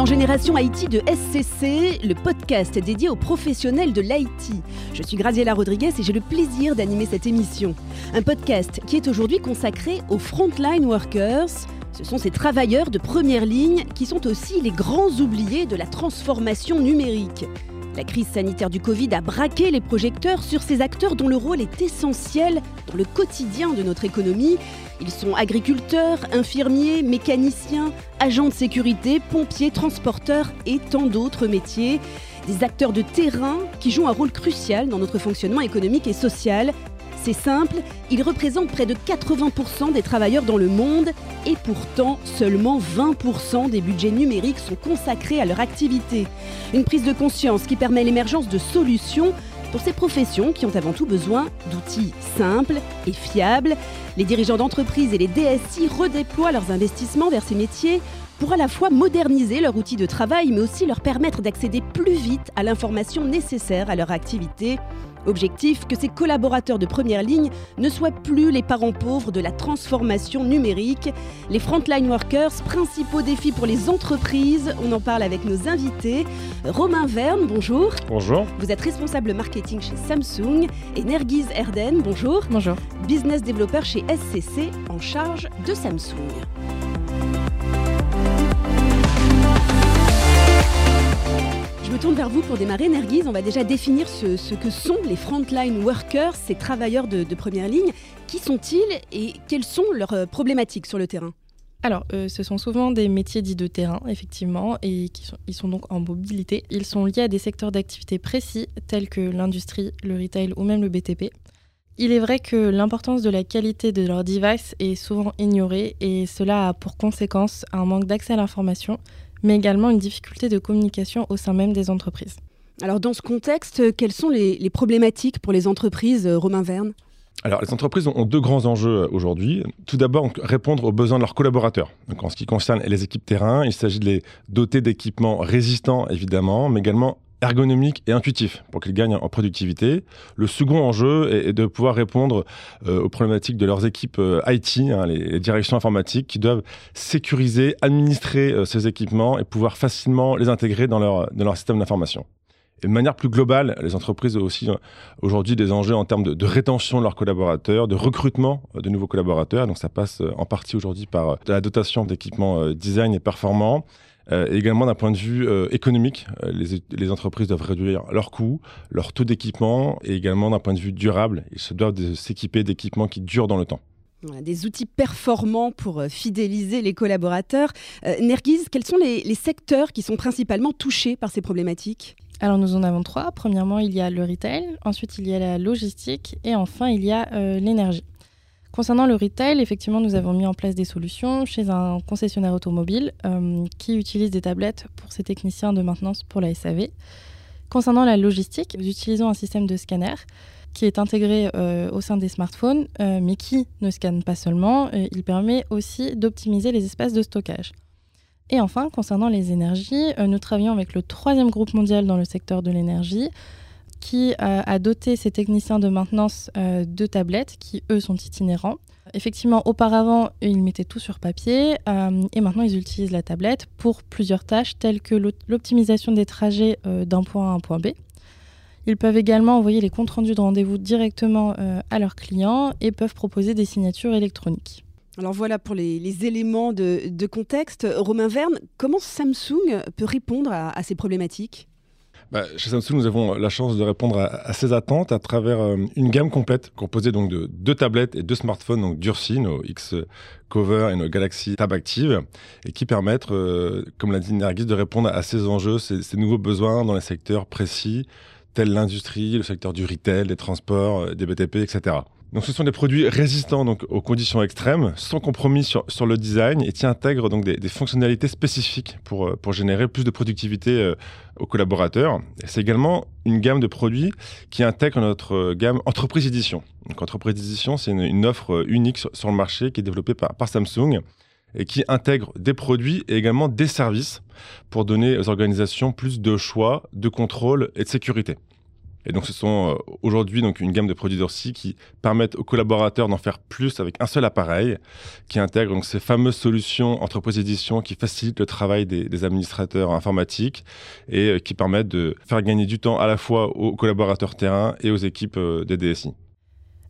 dans Génération Haïti de SCC, le podcast dédié aux professionnels de l'Haïti. Je suis Graziella Rodriguez et j'ai le plaisir d'animer cette émission. Un podcast qui est aujourd'hui consacré aux frontline workers. Ce sont ces travailleurs de première ligne qui sont aussi les grands oubliés de la transformation numérique. La crise sanitaire du Covid a braqué les projecteurs sur ces acteurs dont le rôle est essentiel dans le quotidien de notre économie. Ils sont agriculteurs, infirmiers, mécaniciens, agents de sécurité, pompiers, transporteurs et tant d'autres métiers. Des acteurs de terrain qui jouent un rôle crucial dans notre fonctionnement économique et social. C'est simple, ils représentent près de 80% des travailleurs dans le monde et pourtant seulement 20% des budgets numériques sont consacrés à leur activité. Une prise de conscience qui permet l'émergence de solutions pour ces professions qui ont avant tout besoin d'outils simples et fiables. Les dirigeants d'entreprise et les DSI redéploient leurs investissements vers ces métiers pour à la fois moderniser leur outil de travail mais aussi leur permettre d'accéder plus vite à l'information nécessaire à leur activité. Objectif que ces collaborateurs de première ligne ne soient plus les parents pauvres de la transformation numérique. Les frontline workers, principaux défis pour les entreprises, on en parle avec nos invités. Romain Verne, bonjour. Bonjour. Vous êtes responsable marketing chez Samsung. Et Nergiz Erden, bonjour. Bonjour. Business développeur chez SCC en charge de Samsung. Je me tourne vers vous pour démarrer, Nerguise. On va déjà définir ce, que sont les frontline workers, ces travailleurs de, première ligne. Qui sont-ils et quelles sont leurs euh, problématiques sur le terrain? Alors, euh, ce sont souvent des métiers dits de terrain, effectivement, et ils sont donc en mobilité. Ils sont liés à des secteurs d'activité précis, tels que l'industrie, le retail ou même le BTP. Il est vrai que l'importance de la qualité de leur device est souvent ignorée, et cela a pour conséquence un manque d'accès à l'information, mais également une difficulté de communication au sein même des entreprises. Alors dans ce contexte, quelles sont les, problématiques pour les entreprises, euh, Romain Verne? Alors, les entreprises ont deux grands enjeux euh, aujourd'hui. Tout d'abord, répondre aux besoins de leurs collaborateurs. Donc, en ce qui concerne les équipes terrain, il s'agit de les doter d'équipements résistants, évidemment, mais également ergonomique et intuitif pour qu'ils gagnent en productivité. Le second enjeu est, de pouvoir répondre euh, aux problématiques de leurs équipes euh, IT, hein, les, directions informatiques, qui doivent sécuriser, administrer euh, ces équipements et pouvoir facilement les intégrer dans leur, dans leur système d'information. Et de manière plus globale, les entreprises ont aussi aujourd'hui des enjeux en termes de, de, rétention de leurs collaborateurs, de recrutement de nouveaux collaborateurs. Donc ça passe en partie aujourd'hui par la dotation d'équipements design et performants également d'un point de vue euh, économique, euh, les, les, entreprises doivent réduire leurs coûts, leur taux d'équipement et également d'un point de vue durable, ils se doivent s'équiper d'équipements qui durent dans le temps. des outils performants pour fidéliser les collaborateurs. Nerguise, quels sont les, les secteurs qui sont principalement touchés par ces problématiques? Alors nous en avons trois. Premièrement, il y a le retail, ensuite il y a la logistique et enfin il y a l'énergie. Concernant le retail, effectivement, nous avons mis en place des solutions chez un concessionnaire automobile euh, qui utilise des tablettes pour ses techniciens de maintenance pour la SAV. Concernant la logistique, nous utilisons un système de scanner qui est intégré euh, au sein des smartphones, euh, mais qui ne scanne pas seulement, il permet aussi d'optimiser les espaces de stockage. Et enfin, concernant les énergies, nous travaillons avec le troisième groupe mondial dans le secteur de l'énergie, qui euh, a doté ses techniciens de maintenance euh, de tablettes qui, eux, sont itinérants. Effectivement, auparavant, ils mettaient tout sur papier euh, et maintenant, ils utilisent la tablette pour plusieurs tâches telles que l'optimisation des trajets d'un point A à un point B. Ils peuvent également envoyer les comptes rendus de rendez-vous directement à leurs clients et peuvent proposer des signatures électroniques. Alors voilà pour les, éléments de, contexte. Romain Verne, comment Samsung peut répondre à ces problématiques? Bah, chez Samsung, nous avons la chance de répondre à, ces attentes à travers euh, une gamme complète composée donc de deux tablettes et deux smartphones donc durcis, nos X Cover et nos Galaxy Tab Active, et qui permettent, euh, comme l'a dit Nergis, de répondre à ces enjeux, ces, nouveaux besoins dans les secteurs précis, tels l'industrie, le secteur du retail, des transports, euh, des BTP, etc. Donc, ce sont des produits résistants donc, aux conditions extrêmes, sans compromis sur, sur le design et qui intègrent donc des, fonctionnalités spécifiques pour, euh, pour générer plus de productivité euh, aux collaborateurs. C'est également une gamme de produits qui intègre notre euh, gamme Entreprise Édition. Donc, Entreprise Édition, c'est une, une, offre unique sur, sur, le marché qui est développée par, par Samsung et qui intègre des produits et également des services pour donner aux organisations plus de choix, de contrôle et de sécurité. Et donc, ce sont euh, aujourd'hui donc une gamme de produits Dorsi qui permettent aux collaborateurs d'en faire plus avec un seul appareil, qui intègre donc ces fameuses solutions entreprise édition qui facilitent le travail des, administrateurs informatiques et euh, qui permettent de faire gagner du temps à la fois aux collaborateurs terrain et aux équipes euh, des DSI.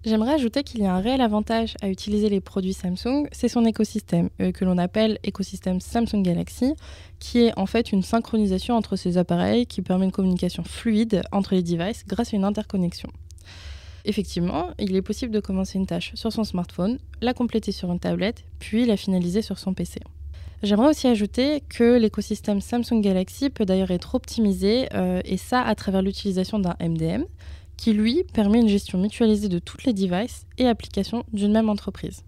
J'aimerais ajouter qu'il y a un réel avantage à utiliser les produits Samsung, c'est son écosystème, euh, que l'on appelle écosystème Samsung Galaxy, qui est en fait une synchronisation entre ces appareils qui permet une communication fluide entre les devices grâce à une interconnexion. Effectivement, il est possible de commencer une tâche sur son smartphone, la compléter sur une tablette, puis la finaliser sur son PC. J'aimerais aussi ajouter que l'écosystème Samsung Galaxy peut d'ailleurs être optimisé, euh, et ça à travers l'utilisation d'un MDM, qui lui permet une gestion mutualisée de toutes les devices et applications d'une même entreprise.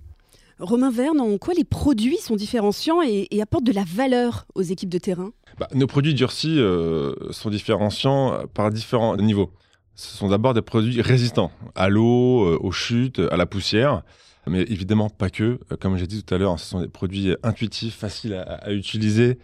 Romain Verne, en quoi les produits sont différenciants et, apportent de la valeur aux équipes de terrain? Bah, Nos produits durcis euh, sont différenciants par différents niveaux. Ce sont d'abord des produits résistants à l'eau, euh, aux chutes, à la poussière. Mais évidemment, pas que. Comme j'ai dit tout à l'heure, ce sont des produits intuitifs, faciles à utiliser,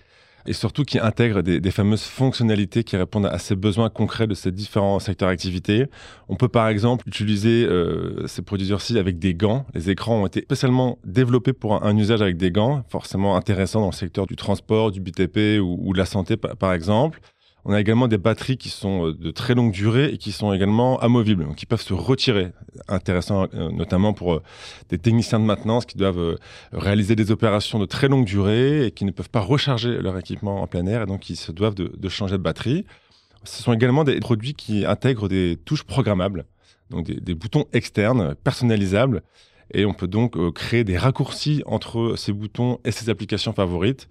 et surtout qui intègre des, fameuses fonctionnalités qui répondent à ces besoins concrets de ces différents secteurs d'activité. On peut par exemple utiliser euh, ces produits-ci avec des gants. Les écrans ont été spécialement développés pour un, usage avec des gants, forcément intéressant dans le secteur du transport, du BTP ou, de la santé par exemple. On a également des batteries qui sont euh, de très longue durée et qui sont également amovibles, donc qui peuvent se retirer. Intéressant euh, notamment pour euh, des techniciens de maintenance qui doivent réaliser des opérations de très longue durée et qui ne peuvent pas recharger leur équipement en plein air et donc ils se doivent de, changer de batterie. Ce sont également des produits qui intègrent des touches programmables, donc des, boutons externes personnalisables et on peut donc créer des raccourcis entre ces boutons et ces applications favorites.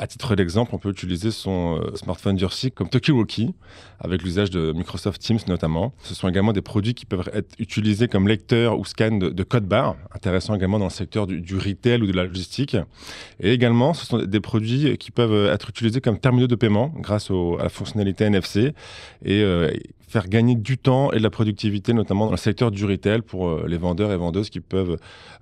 À titre d'exemple, on peut utiliser son euh, smartphone durci comme Tokiwoki, avec l'usage de Microsoft Teams notamment. Ce sont également des produits qui peuvent être utilisés comme lecteur ou scan de, code barre, intéressant également dans le secteur du, retail ou de la logistique. Et également, ce sont des produits qui peuvent être utilisés comme terminaux de paiement grâce à la fonctionnalité NFC et euh, faire gagner du temps et de la productivité, notamment dans le secteur du retail pour euh, les vendeurs et vendeuses qui peuvent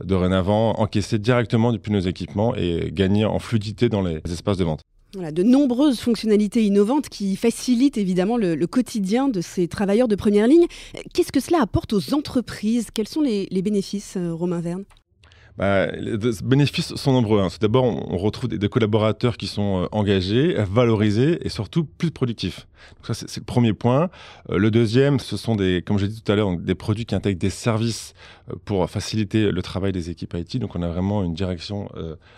dorénavant encaisser directement depuis nos équipements et gagner en fluidité dans les espaces de vente. Voilà, de nombreuses fonctionnalités innovantes qui facilitent évidemment le, quotidien de ces travailleurs de première ligne. Qu'est-ce que cela apporte aux entreprises? Quels sont les, les bénéfices, euh, Romain Verne? Bah, les bénéfices sont nombreux. Hein. D'abord, on, retrouve des, collaborateurs qui sont euh, engagés, valorisés et surtout plus productifs. Ça, c'est le premier point. Euh, le deuxième, ce sont des, comme j'ai dit tout à l'heure, des produits qui intègrent des services euh, pour faciliter le travail des équipes IT. Donc on a vraiment une direction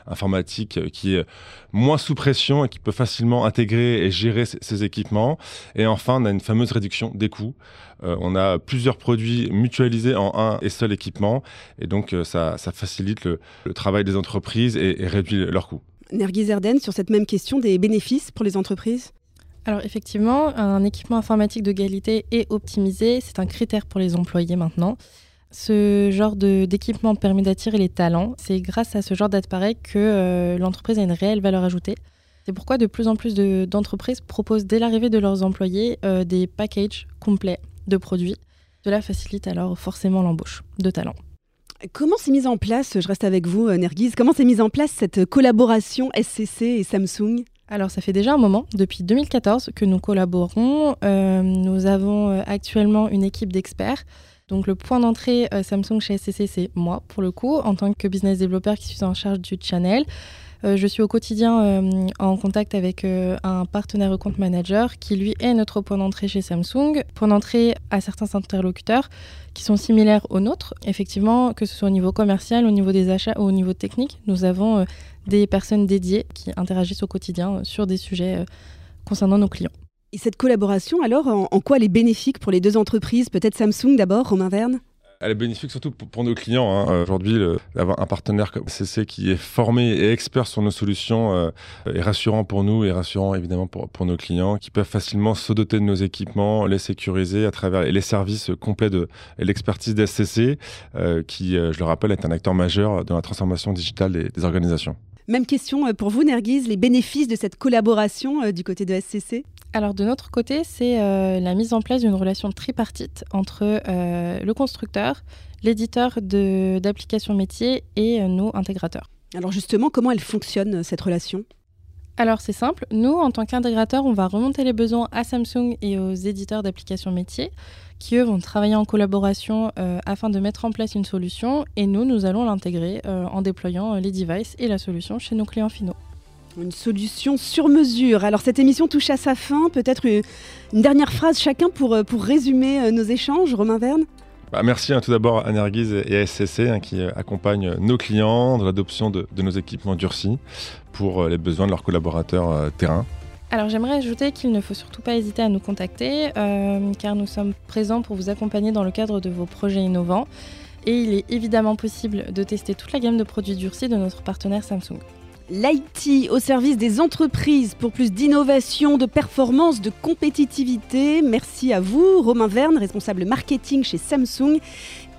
informatique qui est moins sous pression et qui peut facilement intégrer et gérer ces, équipements. Et enfin, on a une fameuse réduction des coûts. On a plusieurs produits mutualisés en un et seul équipement. Et donc ça, ça facilite le, travail des entreprises et, réduit leurs coûts. Nergis Erden, sur cette même question des bénéfices pour les entreprises? Alors effectivement, un équipement informatique de qualité et optimisé, c'est un critère pour les employés maintenant. Ce genre d'équipement permet d'attirer les talents. C'est grâce à ce genre d'appareil que euh, l'entreprise a une réelle valeur ajoutée. C'est pourquoi de plus en plus d'entreprises proposent dès l'arrivée de leurs employés euh, des packages complets de produits. Cela facilite alors forcément l'embauche de talents. Comment s'est mise en place, je reste avec vous euh, Nerguise, comment s'est mise en place cette collaboration SCC et Samsung? Alors ça fait déjà un moment, depuis 2014, que nous collaborons. Euh, nous avons euh, actuellement une équipe d'experts. Donc le point d'entrée Samsung chez SCC, c'est moi pour le coup, en tant que business développeur qui suis en charge du channel. Euh, je suis au quotidien euh, en contact avec euh, un partenaire compte manager qui lui est notre point d'entrée chez Samsung, point d'entrée à certains interlocuteurs qui sont similaires aux nôtres. Effectivement, que ce soit au niveau commercial, au niveau des achats ou au niveau technique, nous avons des personnes dédiées qui interagissent au quotidien sur des sujets concernant nos clients. Et cette collaboration, alors, en, en quoi elle est bénéfique pour les deux entreprises Peut-être Samsung d'abord, Romain Verne? Elle est bénéfique surtout pour, nos clients. Hein. Aujourd'hui, d'avoir un partenaire comme CC qui est formé et expert sur nos solutions euh, est rassurant pour nous et rassurant évidemment pour, nos clients qui peuvent facilement se doter de nos équipements, les sécuriser à travers les services complets de l'expertise d'SCC euh, qui, euh, je le rappelle, est un acteur majeur dans la transformation digitale des organisations. Même question pour vous, Nerguise, les bénéfices de cette collaboration du côté de SCC alors de notre côté, c'est euh, la mise en place d'une relation tripartite entre euh, le constructeur, l'éditeur d'applications métiers et euh, nous, intégrateurs. Alors justement, comment elle fonctionne cette relation? Alors c'est simple, nous en tant qu'intégrateur, on va remonter les besoins à Samsung et aux éditeurs d'applications métiers qui eux vont travailler en collaboration euh, afin de mettre en place une solution et nous, nous allons l'intégrer euh, en déployant euh, les devices et la solution chez nos clients finaux. Une solution sur mesure. Alors cette émission touche à sa fin. Peut-être une, dernière phrase chacun pour, pour résumer nos échanges. Romain Verne? Bah, merci hein, tout d'abord à Nerguiz et à SCC hein, qui accompagnent nos clients dans l'adoption de, nos équipements durcis pour les besoins de leurs collaborateurs terrain. Alors j'aimerais ajouter qu'il ne faut surtout pas hésiter à nous contacter euh, car nous sommes présents pour vous accompagner dans le cadre de vos projets innovants et il est évidemment possible de tester toute la gamme de produits durcis de notre partenaire Samsung. L'IT au service des entreprises pour plus d'innovation, de performance, de compétitivité. Merci à vous, Romain Verne, responsable marketing chez Samsung,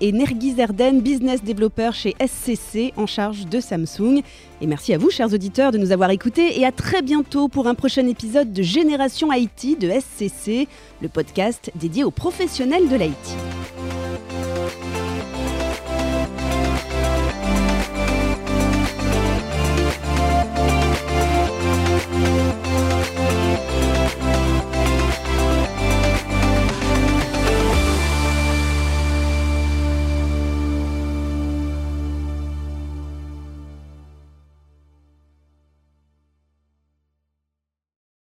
et Nergis Erden, business developer chez SCC en charge de Samsung. Et merci à vous, chers auditeurs, de nous avoir écoutés et à très bientôt pour un prochain épisode de Génération IT de SCC, le podcast dédié aux professionnels de l'IT.